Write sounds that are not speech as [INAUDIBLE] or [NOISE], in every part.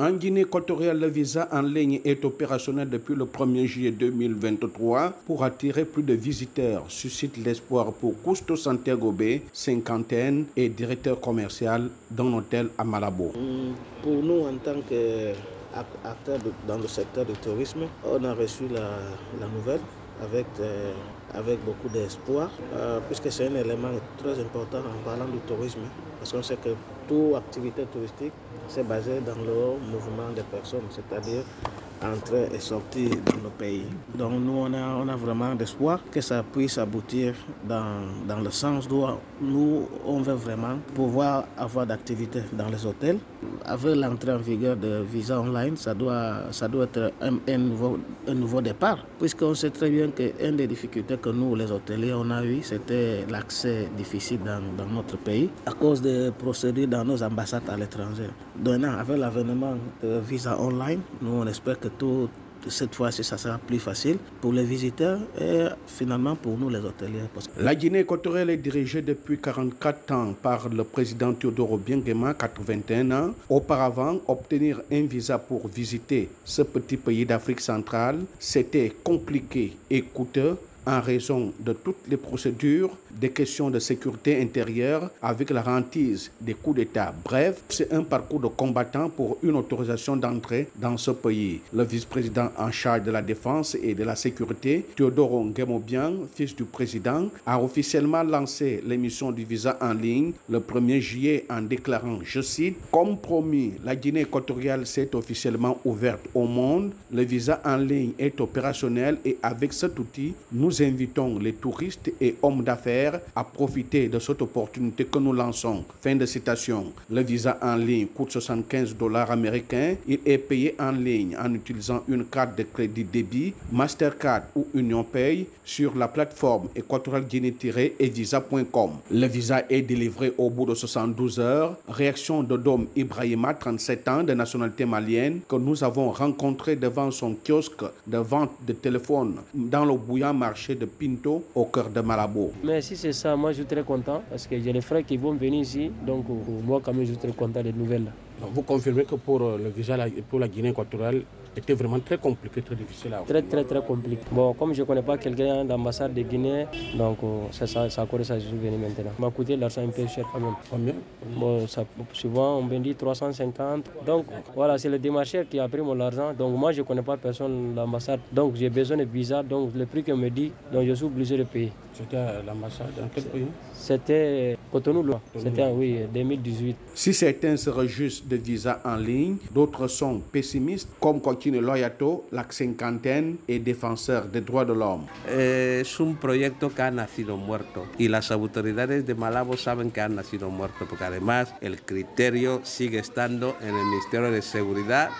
En Guinée équatoriale, le visa en ligne est opérationnel depuis le 1er juillet 2023 pour attirer plus de visiteurs. Suscite l'espoir pour Cousto Santiago Bay, cinquantaine et directeur commercial d'un hôtel à Malabo. Pour nous, en tant qu'acteurs dans le secteur du tourisme, on a reçu la nouvelle avec, avec beaucoup d'espoir, euh, puisque c'est un élément très important en parlant du tourisme, parce qu'on sait que toute activité touristique, c'est basé dans le mouvement des personnes, c'est-à-dire entrée et sortie dans le pays. Donc nous, on a, on a vraiment d'espoir que ça puisse aboutir dans, dans le sens d'où nous, on veut vraiment pouvoir avoir d'activités dans les hôtels. Avec l'entrée en vigueur de visa online, ça doit, ça doit être un, un nouveau, un nouveau départ, puisqu'on sait très bien qu'une des difficultés que nous, les hôteliers, on a eu, c'était l'accès difficile dans, dans notre pays à cause des procédures dans nos ambassades à l'étranger. Donnant avec l'avènement de visa online, nous, on espère que tout, cette fois-ci, ça sera plus facile pour les visiteurs et finalement pour nous, les hôteliers. La Guinée équatoriale est dirigée depuis 44 ans par le président Teodoro Biengema, 81 ans. Auparavant, obtenir un visa pour visiter ce petit pays d'Afrique centrale, c'était compliqué et coûteux en raison de toutes les procédures, des questions de sécurité intérieure avec la rentise des coups d'État. Bref, c'est un parcours de combattant pour une autorisation d'entrée dans ce pays. Le vice-président en charge de la défense et de la sécurité, Théodoro Nguemobian, fils du président, a officiellement lancé l'émission du visa en ligne le 1er juillet en déclarant, je cite, Comme promis, la Guinée équatoriale s'est officiellement ouverte au monde. Le visa en ligne est opérationnel et avec cet outil, nous invitons les touristes et hommes d'affaires à profiter de cette opportunité que nous lançons. Fin de citation. Le visa en ligne coûte 75 dollars américains. Il est payé en ligne en utilisant une carte de crédit débit, Mastercard ou Union Pay sur la plateforme équatorialguinée-evisa.com. Le visa est délivré au bout de 72 heures. Réaction de Dom Ibrahima, 37 ans, de nationalité malienne, que nous avons rencontré devant son kiosque de vente de téléphone dans le bouillant marché de Pinto au cœur de Malabo. Mais si c'est ça, moi je suis très content parce que j'ai les frères qui vont venir ici. Donc moi quand même je suis très content des nouvelles. Donc, vous confirmez que pour le visa pour la Guinée équatoriale, c'était vraiment très compliqué, très difficile à Très très très compliqué. Bon, comme je ne connais pas quelqu'un d'ambassade de Guinée, donc c'est ça, ça ça je suis venu maintenant. M'a coûté l'argent un peu cher quand même. Combien Bon, ça, souvent on me dit 350. Donc voilà, c'est le démarcheur qui a pris mon argent. Donc moi je ne connais pas personne l'ambassade. Donc j'ai besoin de visa. Donc le prix qu'on me dit, donc je suis obligé de payer. C'était à l'ambassade dans quel pays C'était Cotonou, C'était oui, 2018. Si certains se réjouissent de visa en ligne, d'autres sont pessimistes, comme Coquine Loyato, la cinquantaine et défenseur des droits de l'homme. Es un proyecto que ha nacido muerto y las autoridades de Malabo saben que ha nacido muerto porque además el criterio sigue estando en el Ministerio de Seguridad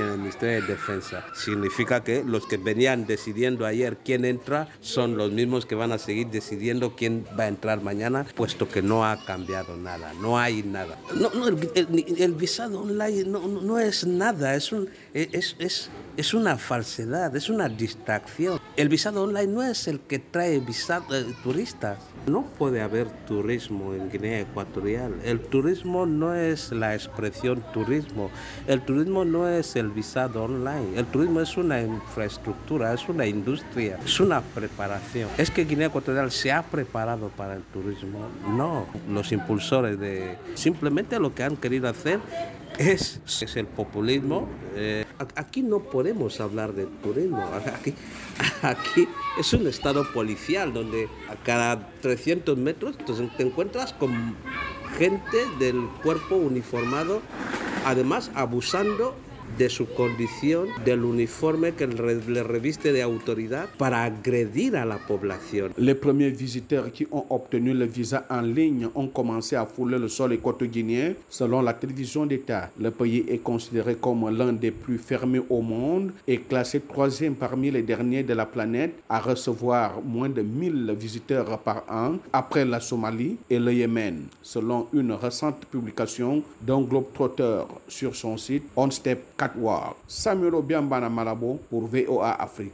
en el Ministerio de Defensa. Significa que los que venían decidiendo ayer quién entra son los mismos que van a seguir decidiendo quién va a entrar mañana, puesto que no ha cambiado nada, no hay nada. No, no, el, el, visado online no, es nada, es una falsedad, es una distracción. El visado online no es el que trae visado, eh, turistas. No puede haber turismo en Guinea Ecuatorial. El turismo no es la expresión turismo. El turismo no es el visado online. El turismo es una infraestructura, es una industria, es una preparación. ¿Es que Guinea Ecuatorial se ha preparado para el turismo? No. Los impulsores de... Simplemente lo que han querido hacer es, es el populismo. Eh, aquí no podemos hablar de turismo. [LAUGHS] Aquí, aquí es un estado policial donde a cada 300 metros te encuentras con gente del cuerpo uniformado, además abusando de su condición, del uniforme que le reviste de autoridad para agredir la población. Les premiers visiteurs qui ont obtenu le visa en ligne ont commencé à fouler le sol équato-guinéen. Selon la télévision d'État, le pays est considéré comme l'un des plus fermés au monde et classé troisième parmi les derniers de la planète à recevoir moins de 1000 visiteurs par an après la Somalie et le Yémen, selon une récente publication d'un globe trotteur sur son site OnStep 4 Isaac Ward, Samuel Obiambana Malabo pour VOA Afrique.